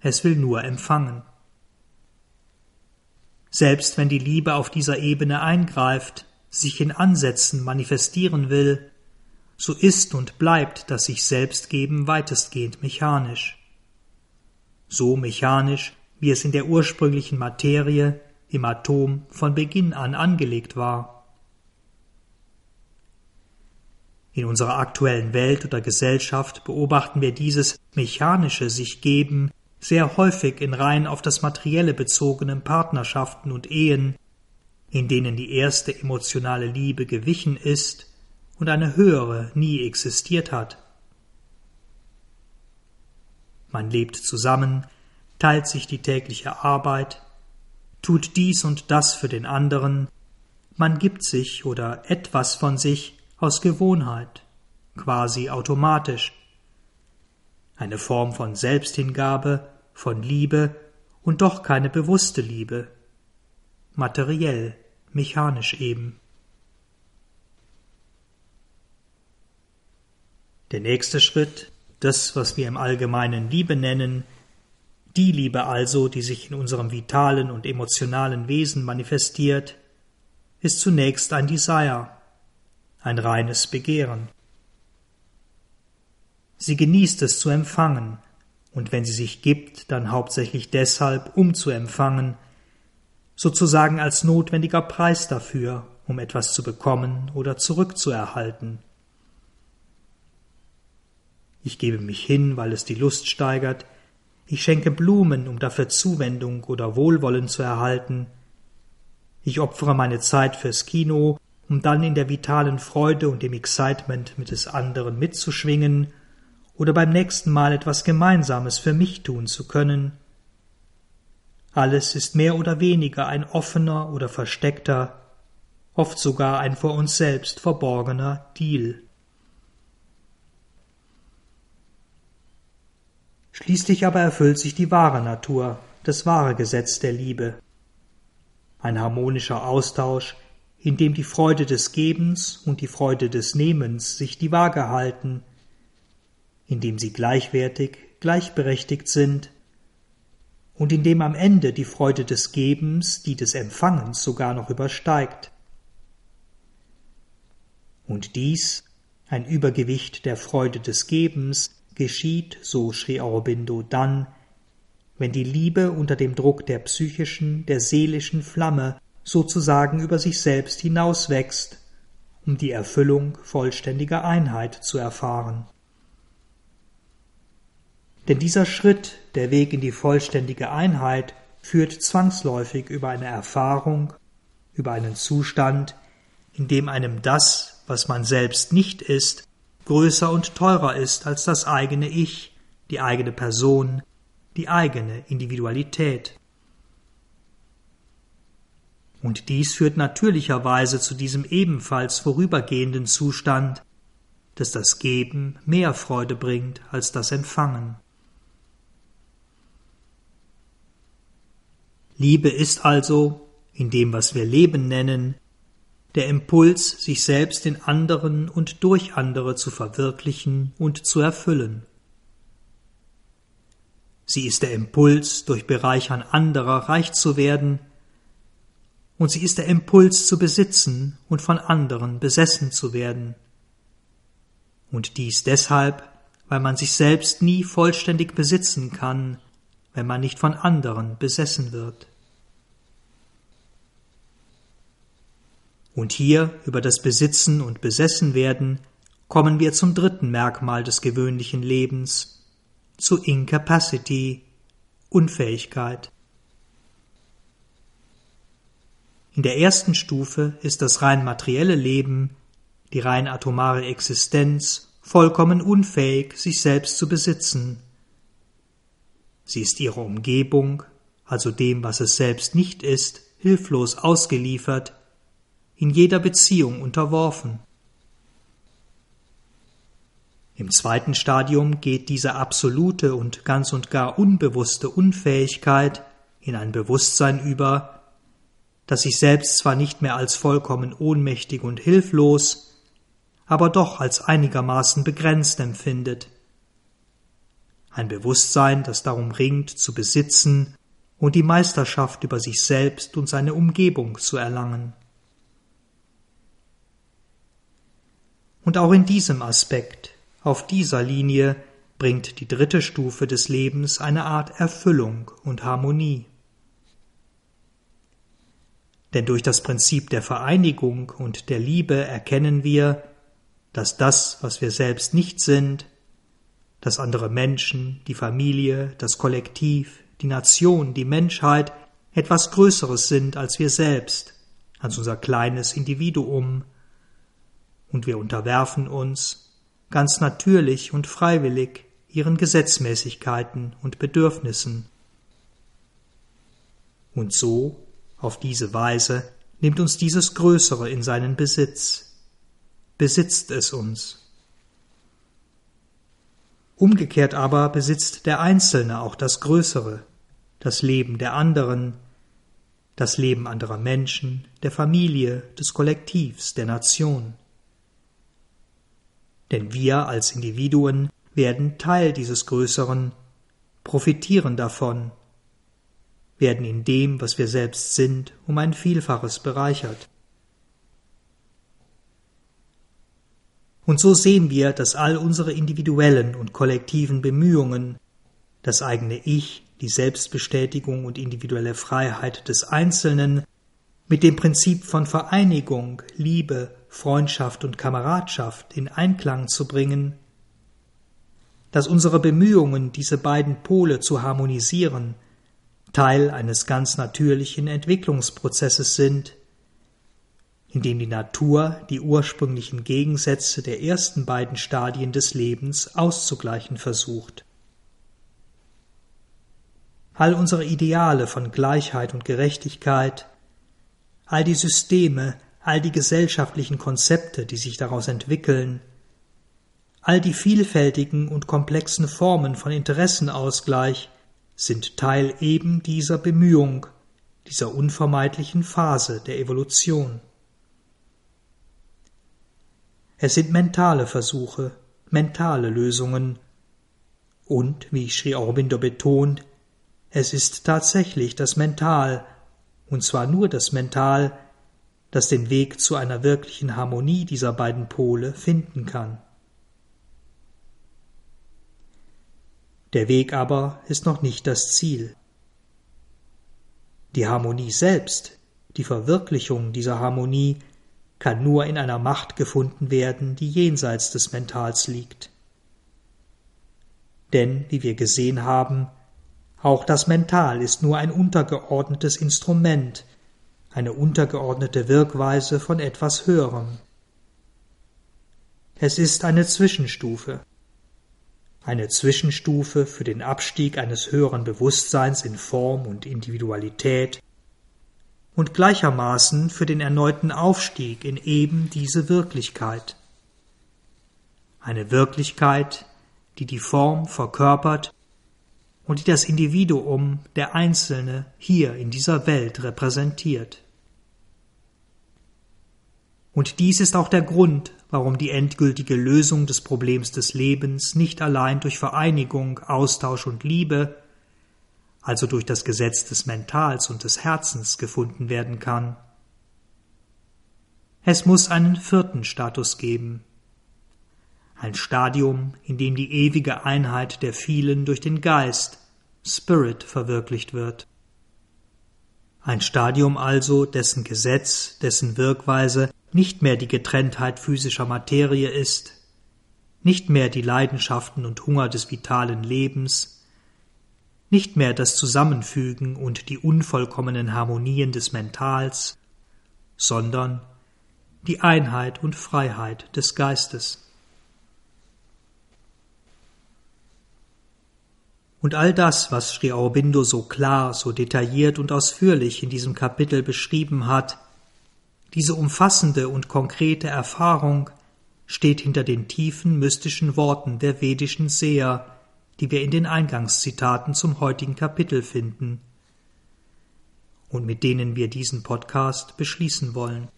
Es will nur empfangen. Selbst wenn die Liebe auf dieser Ebene eingreift, sich in Ansätzen manifestieren will, so ist und bleibt das sich selbst geben weitestgehend mechanisch. So mechanisch, wie es in der ursprünglichen Materie, im Atom, von Beginn an angelegt war. In unserer aktuellen Welt oder Gesellschaft beobachten wir dieses mechanische sich geben sehr häufig in rein auf das Materielle bezogenen Partnerschaften und Ehen, in denen die erste emotionale Liebe gewichen ist und eine höhere nie existiert hat. Man lebt zusammen, teilt sich die tägliche Arbeit, tut dies und das für den anderen, man gibt sich oder etwas von sich aus Gewohnheit, quasi automatisch. Eine Form von Selbsthingabe, von Liebe und doch keine bewusste Liebe. Materiell, mechanisch eben. Der nächste Schritt, das, was wir im Allgemeinen Liebe nennen, die Liebe also, die sich in unserem vitalen und emotionalen Wesen manifestiert, ist zunächst ein Desire, ein reines Begehren. Sie genießt es zu empfangen, und wenn sie sich gibt, dann hauptsächlich deshalb, um zu empfangen, sozusagen als notwendiger Preis dafür, um etwas zu bekommen oder zurückzuerhalten. Ich gebe mich hin, weil es die Lust steigert, ich schenke Blumen, um dafür Zuwendung oder Wohlwollen zu erhalten, ich opfere meine Zeit fürs Kino, um dann in der vitalen Freude und dem Excitement mit des anderen mitzuschwingen oder beim nächsten Mal etwas Gemeinsames für mich tun zu können, alles ist mehr oder weniger ein offener oder versteckter, oft sogar ein vor uns selbst verborgener Deal. Schließlich aber erfüllt sich die wahre Natur, das wahre Gesetz der Liebe. Ein harmonischer Austausch, in dem die Freude des Gebens und die Freude des Nehmens sich die Waage halten, in dem sie gleichwertig, gleichberechtigt sind und in dem am Ende die Freude des Gebens die des Empfangens sogar noch übersteigt. Und dies, ein Übergewicht der Freude des Gebens, geschieht, so Sri Aurobindo, dann, wenn die Liebe unter dem Druck der psychischen, der seelischen Flamme sozusagen über sich selbst hinauswächst, um die Erfüllung vollständiger Einheit zu erfahren. Denn dieser Schritt, der Weg in die vollständige Einheit, führt zwangsläufig über eine Erfahrung, über einen Zustand, in dem einem das, was man selbst nicht ist, größer und teurer ist als das eigene Ich, die eigene Person, die eigene Individualität. Und dies führt natürlicherweise zu diesem ebenfalls vorübergehenden Zustand, dass das Geben mehr Freude bringt als das Empfangen. Liebe ist also, in dem, was wir Leben nennen, der Impuls, sich selbst in anderen und durch andere zu verwirklichen und zu erfüllen. Sie ist der Impuls, durch Bereichern anderer reich zu werden, und sie ist der Impuls zu besitzen und von anderen besessen zu werden. Und dies deshalb, weil man sich selbst nie vollständig besitzen kann, wenn man nicht von anderen besessen wird. Und hier über das Besitzen und Besessenwerden kommen wir zum dritten Merkmal des gewöhnlichen Lebens, zu Incapacity, Unfähigkeit. In der ersten Stufe ist das rein materielle Leben, die rein atomare Existenz, vollkommen unfähig, sich selbst zu besitzen, Sie ist ihrer Umgebung, also dem, was es selbst nicht ist, hilflos ausgeliefert, in jeder Beziehung unterworfen. Im zweiten Stadium geht diese absolute und ganz und gar unbewusste Unfähigkeit in ein Bewusstsein über, das sich selbst zwar nicht mehr als vollkommen ohnmächtig und hilflos, aber doch als einigermaßen begrenzt empfindet ein Bewusstsein, das darum ringt, zu besitzen und die Meisterschaft über sich selbst und seine Umgebung zu erlangen. Und auch in diesem Aspekt, auf dieser Linie, bringt die dritte Stufe des Lebens eine Art Erfüllung und Harmonie. Denn durch das Prinzip der Vereinigung und der Liebe erkennen wir, dass das, was wir selbst nicht sind, dass andere Menschen, die Familie, das Kollektiv, die Nation, die Menschheit etwas Größeres sind als wir selbst, als unser kleines Individuum, und wir unterwerfen uns, ganz natürlich und freiwillig, ihren Gesetzmäßigkeiten und Bedürfnissen. Und so, auf diese Weise, nimmt uns dieses Größere in seinen Besitz, besitzt es uns. Umgekehrt aber besitzt der Einzelne auch das Größere, das Leben der anderen, das Leben anderer Menschen, der Familie, des Kollektivs, der Nation. Denn wir als Individuen werden Teil dieses Größeren, profitieren davon, werden in dem, was wir selbst sind, um ein Vielfaches bereichert. Und so sehen wir, dass all unsere individuellen und kollektiven Bemühungen, das eigene Ich, die Selbstbestätigung und individuelle Freiheit des Einzelnen mit dem Prinzip von Vereinigung, Liebe, Freundschaft und Kameradschaft in Einklang zu bringen, dass unsere Bemühungen, diese beiden Pole zu harmonisieren, Teil eines ganz natürlichen Entwicklungsprozesses sind, in dem die Natur die ursprünglichen Gegensätze der ersten beiden Stadien des Lebens auszugleichen versucht. All unsere Ideale von Gleichheit und Gerechtigkeit, all die Systeme, all die gesellschaftlichen Konzepte, die sich daraus entwickeln, all die vielfältigen und komplexen Formen von Interessenausgleich sind Teil eben dieser Bemühung, dieser unvermeidlichen Phase der Evolution. Es sind mentale Versuche, mentale Lösungen, und, wie Sri Aurobindo betont, es ist tatsächlich das Mental, und zwar nur das Mental, das den Weg zu einer wirklichen Harmonie dieser beiden Pole finden kann. Der Weg aber ist noch nicht das Ziel. Die Harmonie selbst, die Verwirklichung dieser Harmonie kann nur in einer Macht gefunden werden, die jenseits des Mentals liegt. Denn, wie wir gesehen haben, auch das Mental ist nur ein untergeordnetes Instrument, eine untergeordnete Wirkweise von etwas Höherem. Es ist eine Zwischenstufe, eine Zwischenstufe für den Abstieg eines höheren Bewusstseins in Form und Individualität und gleichermaßen für den erneuten Aufstieg in eben diese Wirklichkeit. Eine Wirklichkeit, die die Form verkörpert und die das Individuum, der Einzelne, hier in dieser Welt repräsentiert. Und dies ist auch der Grund, warum die endgültige Lösung des Problems des Lebens nicht allein durch Vereinigung, Austausch und Liebe, also durch das Gesetz des Mentals und des Herzens gefunden werden kann. Es muss einen vierten Status geben, ein Stadium, in dem die ewige Einheit der vielen durch den Geist, Spirit, verwirklicht wird. Ein Stadium also, dessen Gesetz, dessen Wirkweise nicht mehr die Getrenntheit physischer Materie ist, nicht mehr die Leidenschaften und Hunger des vitalen Lebens, nicht mehr das Zusammenfügen und die unvollkommenen Harmonien des Mentals, sondern die Einheit und Freiheit des Geistes. Und all das, was Sri Aurobindo so klar, so detailliert und ausführlich in diesem Kapitel beschrieben hat, diese umfassende und konkrete Erfahrung steht hinter den tiefen mystischen Worten der vedischen Seher, die wir in den Eingangszitaten zum heutigen Kapitel finden und mit denen wir diesen Podcast beschließen wollen.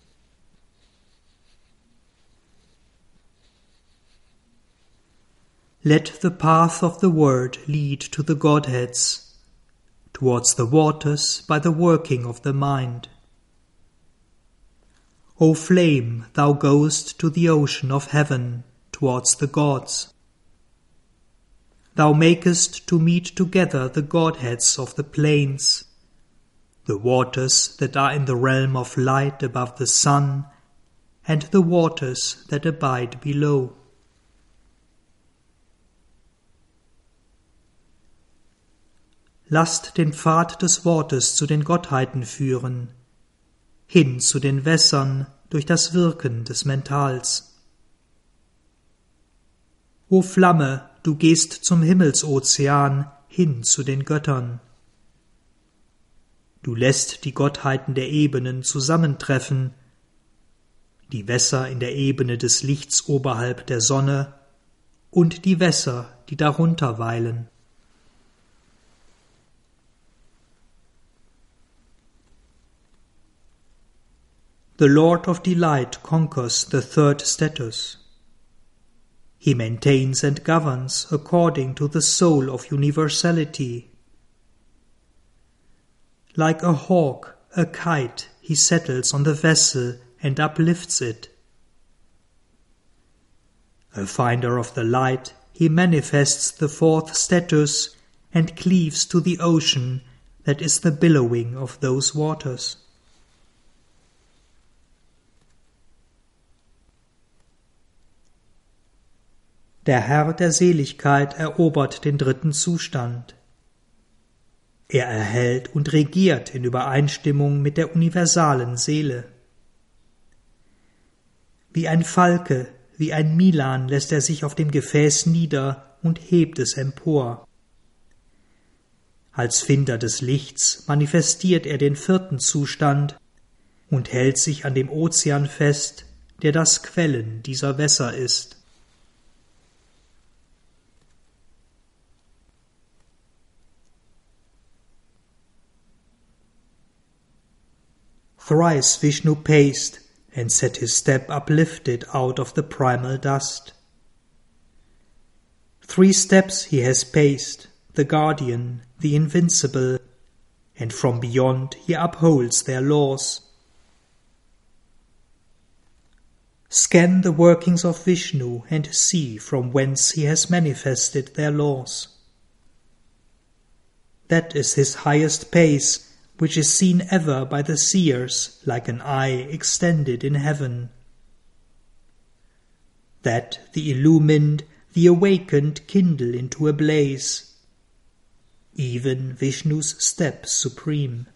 Let the path of the word lead to the Godheads, towards the waters by the working of the mind. O flame, thou goest to the ocean of heaven, towards the gods. Thou makest to meet together the Godheads of the plains, the waters that are in the realm of light above the sun, and the waters that abide below. Lasst den Pfad des Wortes zu den Gottheiten führen, hin zu den Wässern durch das Wirken des Mentals. O Flamme, du gehst zum Himmelsozean hin zu den Göttern. Du lässt die Gottheiten der Ebenen zusammentreffen, die Wässer in der Ebene des Lichts oberhalb der Sonne und die Wässer, die darunter weilen. The Lord of Delight conquers the third status. He maintains and governs according to the soul of universality. Like a hawk, a kite, he settles on the vessel and uplifts it. A finder of the light, he manifests the fourth status and cleaves to the ocean that is the billowing of those waters. Der Herr der Seligkeit erobert den dritten Zustand. Er erhält und regiert in Übereinstimmung mit der universalen Seele. Wie ein Falke, wie ein Milan lässt er sich auf dem Gefäß nieder und hebt es empor. Als Finder des Lichts manifestiert er den vierten Zustand und hält sich an dem Ozean fest, der das Quellen dieser Wässer ist. Thrice Vishnu paced and set his step uplifted out of the primal dust. Three steps he has paced, the guardian, the invincible, and from beyond he upholds their laws. Scan the workings of Vishnu and see from whence he has manifested their laws. That is his highest pace which is seen ever by the seers like an eye extended in heaven. That the illumined, the awakened kindle into a blaze, even Vishnu's step supreme.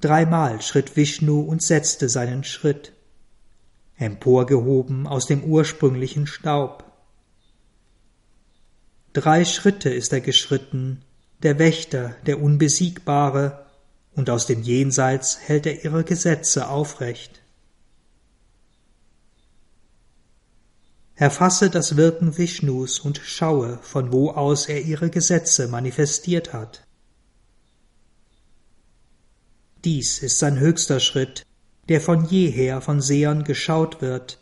Dreimal schritt Vishnu und setzte seinen Schritt, emporgehoben aus dem ursprünglichen Staub. Drei Schritte ist er geschritten, der Wächter, der Unbesiegbare, und aus dem Jenseits hält er ihre Gesetze aufrecht. Erfasse das Wirken Vishnus und schaue, von wo aus er ihre Gesetze manifestiert hat. Dies ist sein höchster Schritt, der von jeher von Sehern geschaut wird,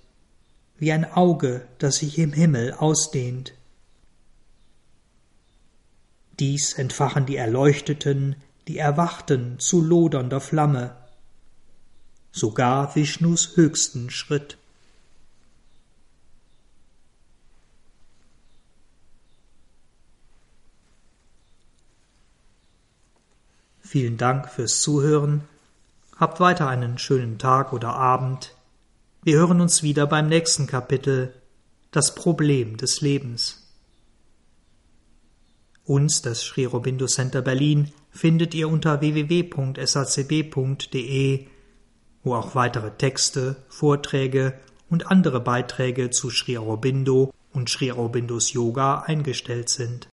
wie ein Auge, das sich im Himmel ausdehnt. Dies entfachen die Erleuchteten, die Erwachten zu lodernder Flamme, sogar Vishnus höchsten Schritt. Vielen Dank fürs Zuhören. Habt weiter einen schönen Tag oder Abend. Wir hören uns wieder beim nächsten Kapitel Das Problem des Lebens. Uns, das Sri Aurobindo Center Berlin, findet ihr unter www.sacb.de, wo auch weitere Texte, Vorträge und andere Beiträge zu Sri Aurobindo und Sri Aurobindos Yoga eingestellt sind